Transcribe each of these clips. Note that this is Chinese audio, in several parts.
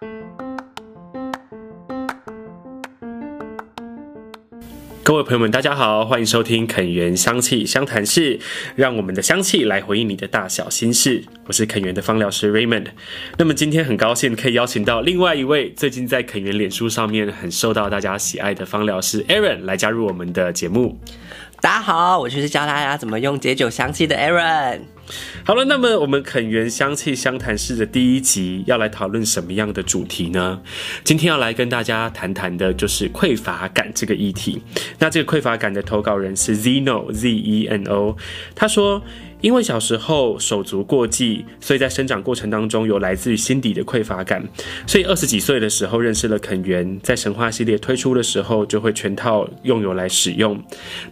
各位朋友们，大家好，欢迎收听肯源香气相谈室，让我们的香气来回应你的大小心事。我是肯源的芳疗师 Raymond。那么今天很高兴可以邀请到另外一位最近在肯源脸书上面很受到大家喜爱的芳疗师 Aaron 来加入我们的节目。大家好，我就是教大家怎么用解酒香气的 Aaron。好了，那么我们垦源香气相谈室的第一集要来讨论什么样的主题呢？今天要来跟大家谈谈的就是匮乏感这个议题。那这个匮乏感的投稿人是 Zeno Z E N O，他说。因为小时候手足过继，所以在生长过程当中有来自于心底的匮乏感，所以二十几岁的时候认识了肯源，在神话系列推出的时候就会全套用油来使用。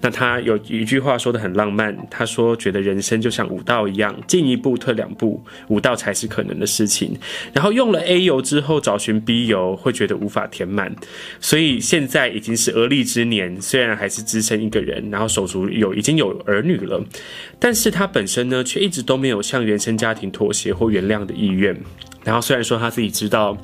那他有一句话说得很浪漫，他说觉得人生就像武道一样，进一步退两步，武道才是可能的事情。然后用了 A 油之后找寻 B 油，会觉得无法填满，所以现在已经是而立之年，虽然还是只身一个人，然后手足有已经有儿女了，但是他本。本身呢，却一直都没有向原生家庭妥协或原谅的意愿。然后虽然说他自己知道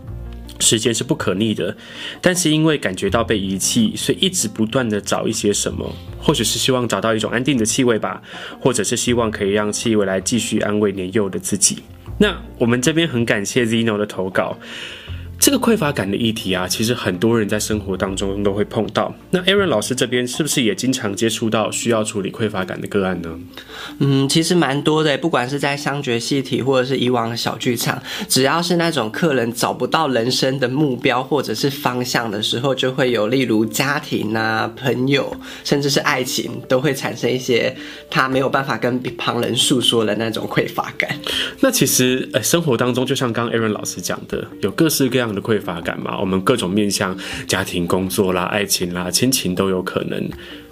时间是不可逆的，但是因为感觉到被遗弃，所以一直不断的找一些什么，或许是希望找到一种安定的气味吧，或者是希望可以让气味来继续安慰年幼的自己。那我们这边很感谢 Zeno 的投稿。这个匮乏感的议题啊，其实很多人在生活当中都会碰到。那 Aaron 老师这边是不是也经常接触到需要处理匮乏感的个案呢？嗯，其实蛮多的，不管是在香觉系体或者是以往的小剧场，只要是那种客人找不到人生的目标或者是方向的时候，就会有例如家庭啊、朋友，甚至是爱情，都会产生一些他没有办法跟旁人诉说的那种匮乏感。那其实，呃，生活当中就像刚刚 Aaron 老师讲的，有各式各样的匮乏感嘛，我们各种面向家庭、工作啦、爱情啦、亲情都有可能。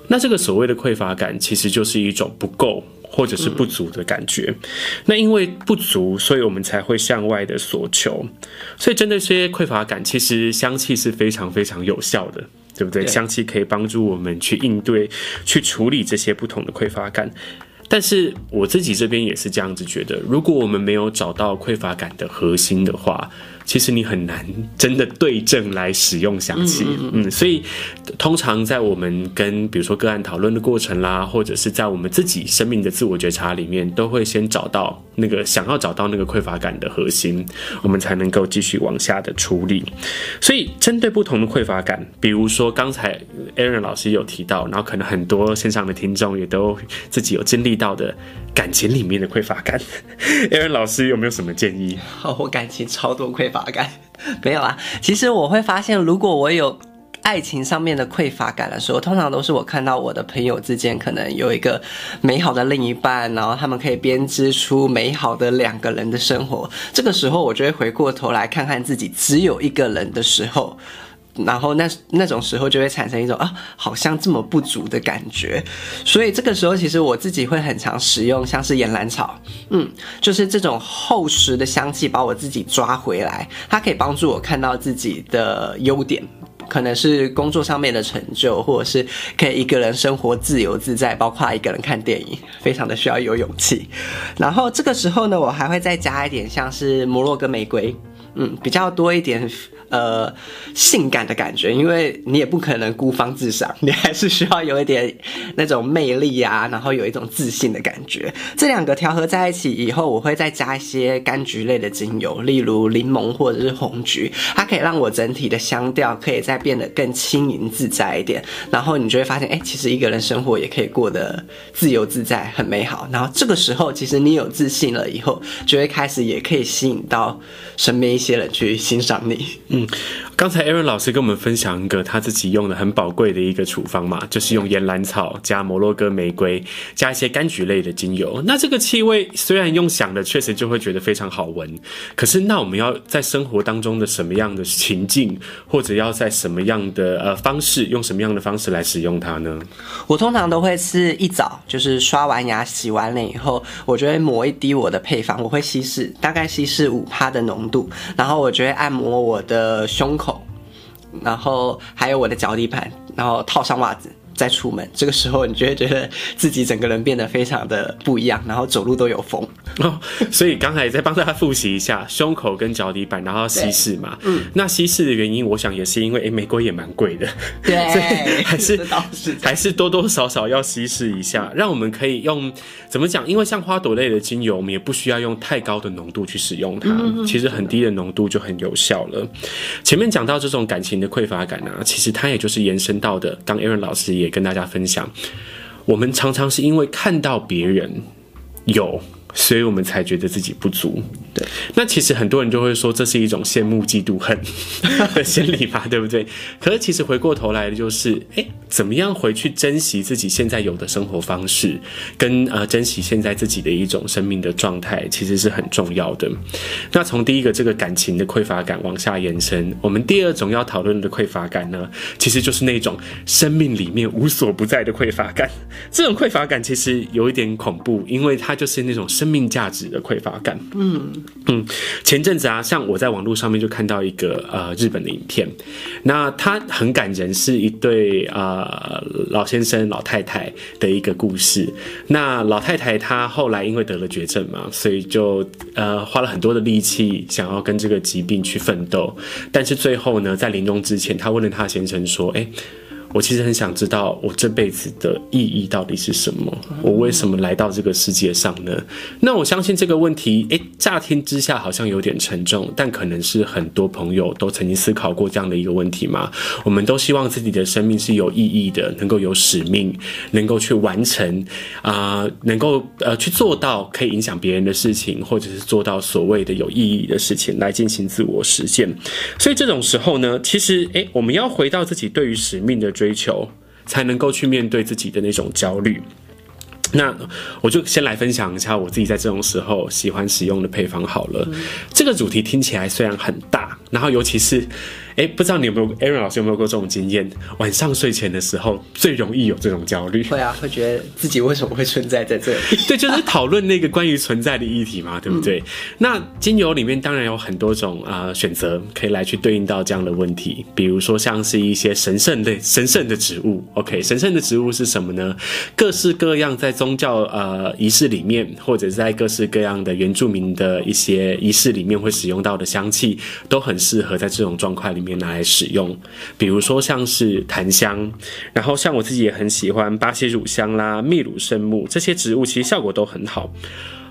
那这个所谓的匮乏感，其实就是一种不够或者是不足的感觉。嗯。那因为不足，所以我们才会向外的索求。所以针对这些匮乏感，其实香气是非常非常有效的，对不对？对。香气可以帮助我们去应对、去处理这些不同的匮乏感。但是我自己这边也是这样子觉得，如果我们没有找到匮乏感的核心的话，其实你很难真的对症来使用香气，嗯，嗯，嗯，所以通常在我们跟比如说个案讨论的过程啦，或者是在我们自己生命的自我觉察里面，都会先找到那个想要找到那个匮乏感的核心，我们才能够继续往下的处理。所以针对不同的匮乏感，比如说刚才 Aaron 老师有提到，然后可能很多线上的听众也都自己有经历到的感情里面的匮乏感 艾文老师有没有什么建议？好，我感情超多匮乏感，没有啊。其实我会发现，如果我有爱情上面的匮乏感的时候，通常都是我看到我的朋友之间可能有一个美好的另一半，然后他们可以编织出美好的两个人的生活。这个时候，我就会回过头来看看自己只有一个人的时候。然后那那种时候就会产生一种啊，好像这么不足的感觉，所以这个时候其实我自己会很常使用像是岩兰草，嗯，就是这种厚实的香气把我自己抓回来，它可以帮助我看到自己的优点，可能是工作上面的成就，或者是可以一个人生活自由自在，包括一个人看电影，非常的需要有勇气。然后这个时候呢，我还会再加一点像是摩洛哥玫瑰，嗯，比较多一点。呃，性感的感觉，因为你也不可能孤芳自赏，你还是需要有一点那种魅力啊，然后有一种自信的感觉。这两个调和在一起以后，我会再加一些柑橘类的精油，例如柠檬或者是红橘，它可以让我整体的香调可以再变得更轻盈自在一点。然后你就会发现，哎，其实一个人生活也可以过得自由自在，很美好。然后这个时候，其实你有自信了以后，就会开始也可以吸引到身边一些人去欣赏你。嗯。刚才 Aaron 老师跟我们分享一个他自己用的很宝贵的一个处方嘛，就是用岩兰草加摩洛哥玫瑰加一些柑橘类的精油。那这个气味虽然用想的确实就会觉得非常好闻，可是那我们要在生活当中的什么样的情境，或者要在什么样的呃方式，用什么样的方式来使用它呢？我通常都会是一早就是刷完牙洗完脸以后，我就会抹一滴我的配方，我会稀释，大概稀释五趴的浓度，然后我就会按摩我的。胸口，然后还有我的脚底板，然后套上袜子。再出门，这个时候你就会觉得自己整个人变得非常的不一样，然后走路都有风。哦，所以刚才再帮大家复习一下，胸口跟脚底板，然后稀释嘛。嗯，那稀释的原因，我想也是因为，哎，玫瑰也蛮贵的。对，所以还是，是还是多多少少要稀释一下，让我们可以用怎么讲？因为像花朵类的精油，我们也不需要用太高的浓度去使用它，嗯、其实很低的浓度就很有效了。前面讲到这种感情的匮乏感啊，其实它也就是延伸到的。刚 Aaron 老师也跟大家分享，我们常常是因为看到别人有。所以我们才觉得自己不足。对，那其实很多人就会说，这是一种羡慕、嫉妒、恨 的心理吧，对不对？可是其实回过头来的就是，哎，怎么样回去珍惜自己现在有的生活方式，跟呃珍惜现在自己的一种生命的状态，其实是很重要的。那从第一个这个感情的匮乏感往下延伸，我们第二种要讨论的匮乏感呢，其实就是那种生命里面无所不在的匮乏感。这种匮乏感其实有一点恐怖，因为它就是那种。生命价值的匮乏感。嗯嗯，前阵子啊，像我在网络上面就看到一个呃日本的影片，那他很感人，是一对呃老先生老太太的一个故事。那老太太她后来因为得了绝症嘛，所以就呃花了很多的力气想要跟这个疾病去奋斗，但是最后呢，在临终之前，她问了她先生说：“哎、欸。”我其实很想知道，我这辈子的意义到底是什么？我为什么来到这个世界上呢？那我相信这个问题，诶，乍听之下好像有点沉重，但可能是很多朋友都曾经思考过这样的一个问题嘛。我们都希望自己的生命是有意义的，能够有使命，能够去完成啊、能够呃去做到可以影响别人的事情，或者是做到所谓的有意义的事情来进行自我实现。所以这种时候呢，其实诶，我们要回到自己对于使命的。追求才能够去面对自己的那种焦虑。那我就先来分享一下我自己在这种时候喜欢使用的配方好了。这个主题听起来虽然很大，然后尤其是。哎，不知道你有没有 Aaron 老师有没有过这种经验？晚上睡前的时候最容易有这种焦虑。会啊，会觉得自己为什么会存在在这里？对，就是讨论那个关于存在的议题嘛，对不对？嗯、那精油里面当然有很多种啊、呃、选择，可以来去对应到这样的问题。比如说像是一些神圣类、神圣的植物。OK，神圣的植物是什么呢？各式各样在宗教呃仪式里面，或者在各式各样的原住民的一些仪式里面会使用到的香气，都很适合在这种状况里面。拿来使用，比如说像是檀香，然后像我自己也很喜欢巴西乳香啦、秘鲁圣木这些植物，其实效果都很好。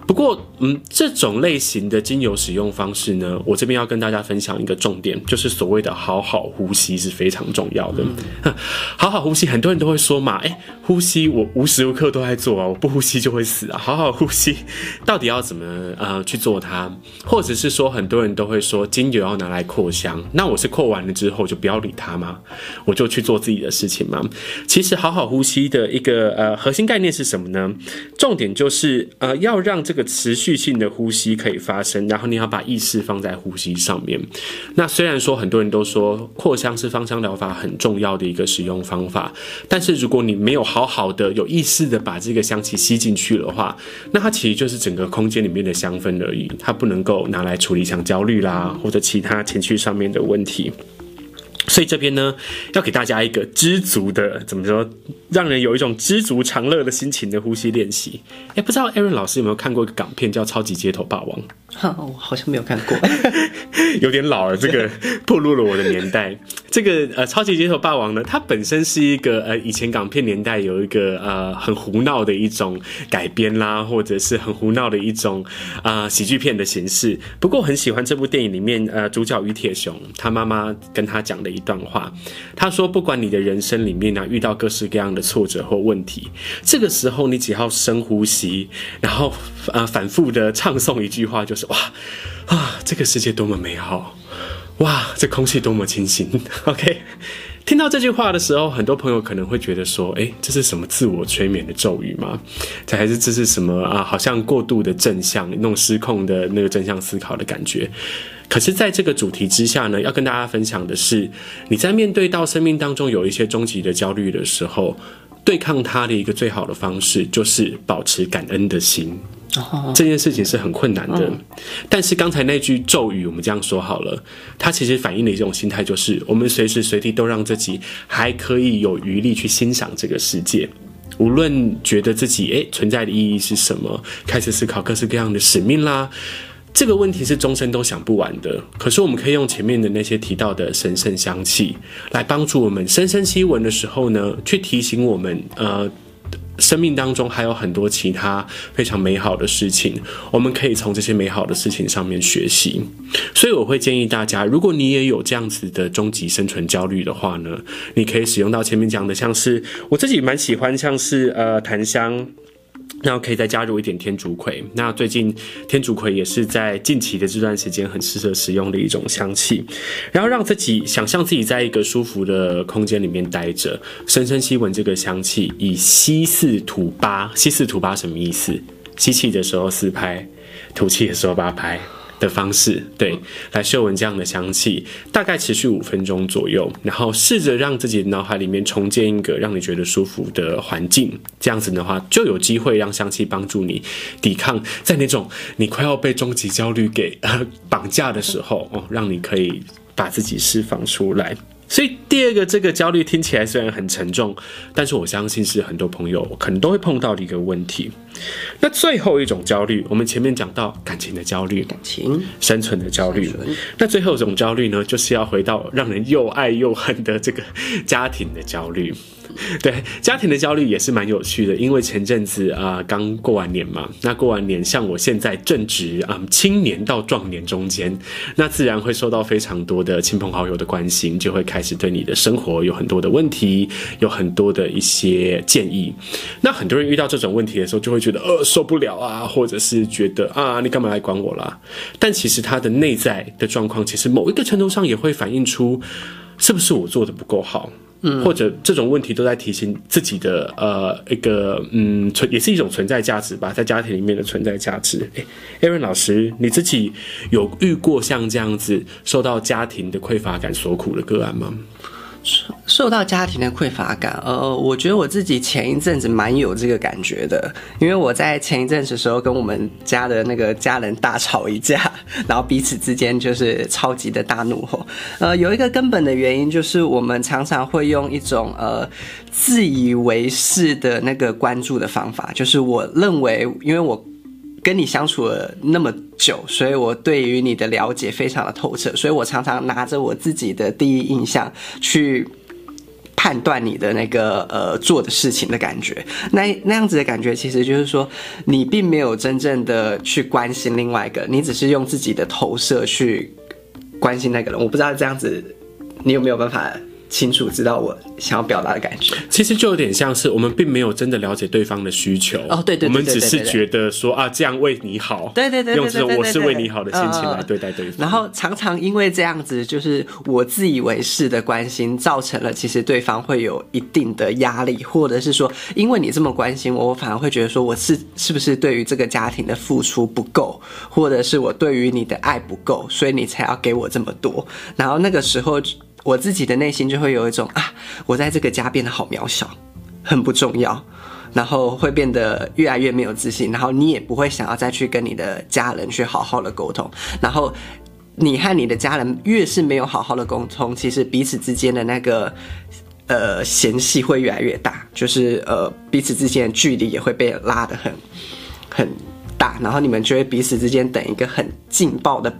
不过，嗯，这种类型的精油使用方式呢，我这边要跟大家分享一个重点，就是所谓的好好呼吸是非常重要的。嗯、好好呼吸，很多人都会说嘛，哎，呼吸我无时无刻都在做啊，我不呼吸就会死啊。好好呼吸，到底要怎么呃去做它？或者是说，很多人都会说精油要拿来扩香，那我是扩完了之后就不要理它吗？我就去做自己的事情吗？其实好好呼吸的一个呃核心概念是什么呢？重点就是呃要让这这个。持续性的呼吸可以发生，然后你要把意识放在呼吸上面。那虽然说很多人都说扩香是芳香疗法很重要的一个使用方法，但是如果你没有好好的有意识的把这个香气吸进去的话，那它其实就是整个空间里面的香氛而已，它不能够拿来处理像焦虑啦或者其他情绪上面的问题。所以这边呢，要给大家一个知足的，怎么说，让人有一种知足常乐的心情的呼吸练习。哎，不知道 Aaron 老师有没有看过一个港片叫《超级街头霸王》？哈，我好像没有看过，有点老了。这个 暴露了我的年代。这个呃，《超级街头霸王》呢，它本身是一个呃，以前港片年代有一个呃很胡闹的一种改编啦，或者是很胡闹的一种啊、呃、喜剧片的形式。不过很喜欢这部电影里面呃，主角于铁雄他妈妈跟他讲的一段话，他说：“不管你的人生里面呢、遇到各式各样的挫折或问题，这个时候你只要深呼吸，然后啊、反复的唱诵一句话，就是哇啊，这个世界多么美好，哇，这空气多么清新。”OK，听到这句话的时候，很多朋友可能会觉得说：“诶，这是什么自我催眠的咒语吗？这还是这是什么啊？好像过度的正向，那种失控的那个正向思考的感觉。”可是，在这个主题之下呢，要跟大家分享的是，你在面对到生命当中有一些终极的焦虑的时候，对抗它的一个最好的方式，就是保持感恩的心。哦，这件事情是很困难的。但是刚才那句咒语，我们这样说好了，它其实反映的一种心态，就是我们随时随地都让自己还可以有余力去欣赏这个世界。无论觉得自己诶存在的意义是什么，开始思考各式各样的使命啦。这个问题是终身都想不完的。可是我们可以用前面的那些提到的神圣香气，来帮助我们深深吸闻的时候呢，去提醒我们，呃，生命当中还有很多其他非常美好的事情，我们可以从这些美好的事情上面学习。所以我会建议大家，如果你也有这样子的终极生存焦虑的话呢，你可以使用到前面讲的，像是我自己蛮喜欢，像是呃檀香。然后可以再加入一点天竺葵。那最近天竺葵也是在近期的这段时间很适合使用的一种香气。然后让自己想象自己在一个舒服的空间里面待着，深深吸闻这个香气，以吸四吐八。吸四吐八什么意思？吸气的时候四拍，吐气的时候八拍。的方式，对，来嗅闻这样的香气，大概持续五分钟左右，然后试着让自己的脑海里面重建一个让你觉得舒服的环境，这样子的话，就有机会让香气帮助你抵抗在那种你快要被终极焦虑给绑架的时候哦，让你可以把自己释放出来。所以第二个这个焦虑听起来虽然很沉重，但是我相信是很多朋友可能都会碰到的一个问题。那最后一种焦虑，我们前面讲到感情的焦虑，感情生存的焦虑。那最后一种焦虑呢，就是要回到让人又爱又恨的这个家庭的焦虑。对，家庭的焦虑也是蛮有趣的，因为前阵子啊刚过完年嘛，那过完年，像我现在正值啊青年到壮年中间，那自然会受到非常多的亲朋好友的关心，就会开始对你的生活有很多的问题，有很多的一些建议。那很多人遇到这种问题的时候，就会觉得呃受不了啊，或者是觉得啊你干嘛来管我啦？但其实他的内在的状况，其实某一个程度上也会反映出，是不是我做的不够好。嗯，或者这种问题都在提醒自己的呃一个嗯存也是一种存在价值吧，在家庭里面的存在价值。哎，Aaron 老师，你自己有遇过像这样子受到家庭的匮乏感所苦的个案吗？受到家庭的匮乏感，呃，我觉得我自己前一阵子蛮有这个感觉的，因为我在前一阵子的时候跟我们家的那个家人大吵一架，然后彼此之间就是超级的大怒吼。呃，有一个根本的原因就是我们常常会用一种呃自以为是的那个关注的方法，就是我认为，因为我。跟你相处了那么久，所以我对于你的了解非常的透彻，所以我常常拿着我自己的第一印象去判断你的那个呃做的事情的感觉。那那样子的感觉，其实就是说你并没有真正的去关心另外一个，你只是用自己的投射去关心那个人。我不知道这样子你有没有办法。清楚知道我想要表达的感觉，其实就有点像是我们并没有真的了解对方的需求哦，对对，我们只是觉得说啊，这样为你好，对对对，用这种我是为你好的心情来对待对方。然后常常因为这样子，就是我自以为是的关心，造成了其实对方会有一定的压力，或者是说，因为你这么关心我，我反而会觉得说我是是不是对于这个家庭的付出不够，或者是我对于你的爱不够，所以你才要给我这么多。然后那个时候。我自己的内心就会有一种啊，我在这个家变得好渺小，很不重要，然后会变得越来越没有自信，然后你也不会想要再去跟你的家人去好好的沟通，然后你和你的家人越是没有好好的沟通，其实彼此之间的那个呃嫌隙会越来越大，就是呃彼此之间的距离也会被拉得很很大，然后你们就会彼此之间等一个很劲爆的。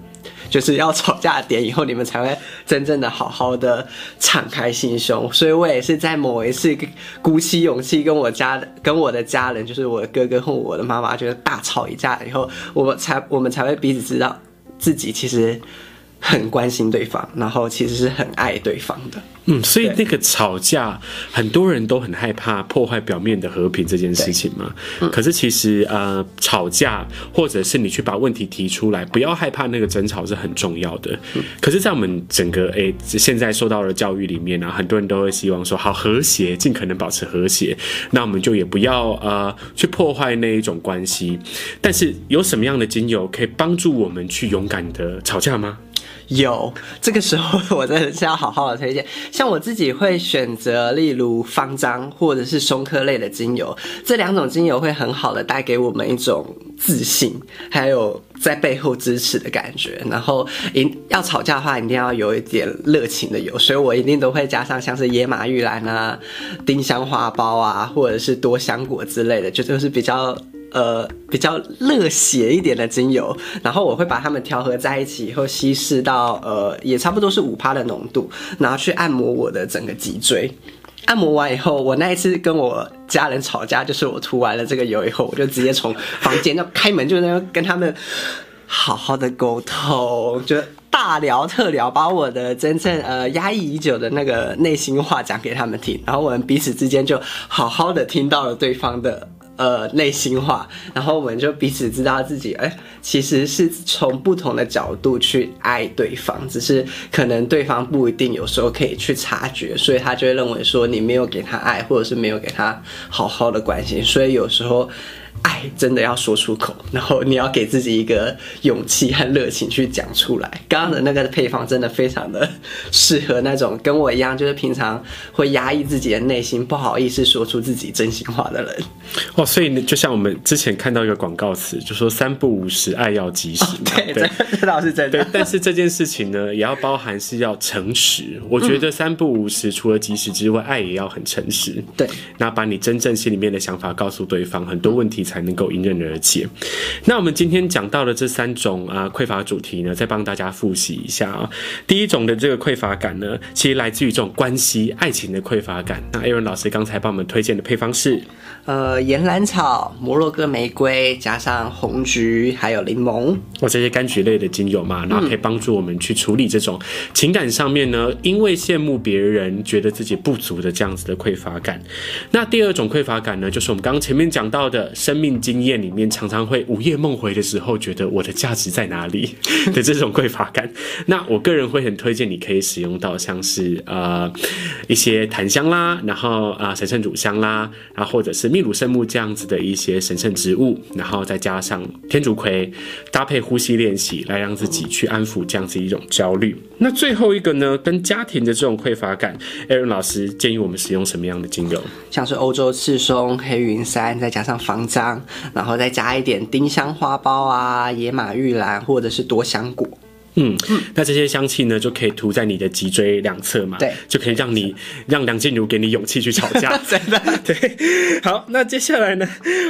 就是要吵架点，以后你们才会真正的好好的敞开心胸。所以我也是在某一次鼓起勇气跟我家的跟我的家人，就是我的哥哥和我的妈妈，就是大吵一架以后，我们才我们才会彼此知道自己其实很关心对方，然后其实是很爱对方的。嗯，所以那个吵架，很多人都很害怕破坏表面的和平这件事情嘛。嗯、可是其实呃，吵架或者是你去把问题提出来，不要害怕那个争吵是很重要的。嗯、可是，在我们整个诶、欸、现在受到的教育里面啊，很多人都会希望说好和谐，尽可能保持和谐。那我们就也不要呃去破坏那一种关系。但是有什么样的精油可以帮助我们去勇敢的吵架吗？有，这个时候我真的是要好好的推荐。像我自己会选择，例如芳樟或者是松科类的精油，这两种精油会很好的带给我们一种自信，还有在背后支持的感觉。然后，一要吵架的话，一定要有一点热情的油，所以我一定都会加上像是野马玉兰啊、丁香花苞啊，或者是多香果之类的，就就是比较。呃，比较热血一点的精油，然后我会把它们调和在一起以后稀释到呃，也差不多是五趴的浓度，然后去按摩我的整个脊椎。按摩完以后，我那一次跟我家人吵架，就是我涂完了这个油以后，我就直接从房间就开门，就那样跟他们好好的沟通，就大聊特聊，把我的真正呃压抑已久的那个内心话讲给他们听，然后我们彼此之间就好好的听到了对方的。呃，内心话，然后我们就彼此知道自己，哎，其实是从不同的角度去爱对方，只是可能对方不一定有时候可以去察觉，所以他就会认为说你没有给他爱，或者是没有给他好好的关心，所以有时候。爱真的要说出口，然后你要给自己一个勇气和热情去讲出来。刚刚的那个配方真的非常的适合那种跟我一样，就是平常会压抑自己的内心，不好意思说出自己真心话的人。哦，所以呢，就像我们之前看到一个广告词，就说三不五时，爱要及时。哦，对，对，这倒是真的。对，但是这件事情呢，也要包含是要诚实。我觉得三不五时，除了及时之外，爱也要很诚实。对，那把你真正心里面的想法告诉对方，很多问题才能够迎刃而解。那我们今天讲到的这三种啊匮乏主题呢，再帮大家复习一下啊。第一种的这个匮乏感呢，其实来自于这种关系、爱情的匮乏感。那艾伦老师刚才帮我们推荐的配方是，呃，岩兰草、摩洛哥玫瑰加上红橘还有柠檬，或这些柑橘类的精油嘛，然后可以帮助我们去处理这种情感上面呢，因为羡慕别人觉得自己不足的这样子的匮乏感。那第二种匮乏感呢，就是我们刚刚前面讲到的生命经验里面常常会午夜梦回的时候，觉得我的价值在哪里 的这种匮乏感。那我个人会很推荐你可以使用到像是呃一些檀香啦，然后啊、呃、神圣乳香啦，然后或者是秘鲁圣木这样子的一些神圣植物，然后再加上天竺葵，搭配呼吸练习来让自己去安抚这样子一种焦虑。那最后一个呢，跟家庭的这种匮乏感，Aaron 老师建议我们使用什么样的精油？像是欧洲赤松、黑云杉，再加上防樟。然后再加一点丁香花苞啊、野马玉兰或者是多香果。嗯，那这些香气呢，就可以涂在你的脊椎两侧嘛，对，就可以让你让梁静茹给你勇气去吵架，真的，对。好，那接下来呢，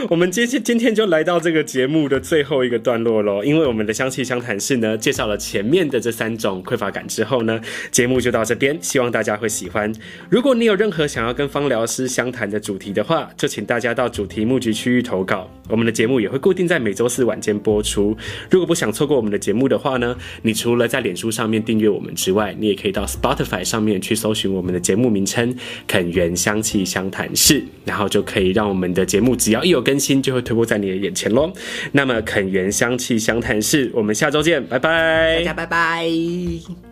我们今天今天就来到这个节目的最后一个段落喽，因为我们的香气相谈室呢，介绍了前面的这三种匮乏感之后呢，节目就到这边，希望大家会喜欢。如果你有任何想要跟芳疗师相谈的主题的话，就请大家到主题募集区域投稿，我们的节目也会固定在每周四晚间播出。如果不想错过我们的节目的话呢，除了在脸书上面订阅我们之外，你也可以到 Spotify 上面去搜寻我们的节目名称“肯源香气相谈室”，然后就可以让我们的节目只要一有更新，就会推播在你的眼前喽。那么，肯源香气相谈室，我们下周见，拜拜，大家拜拜。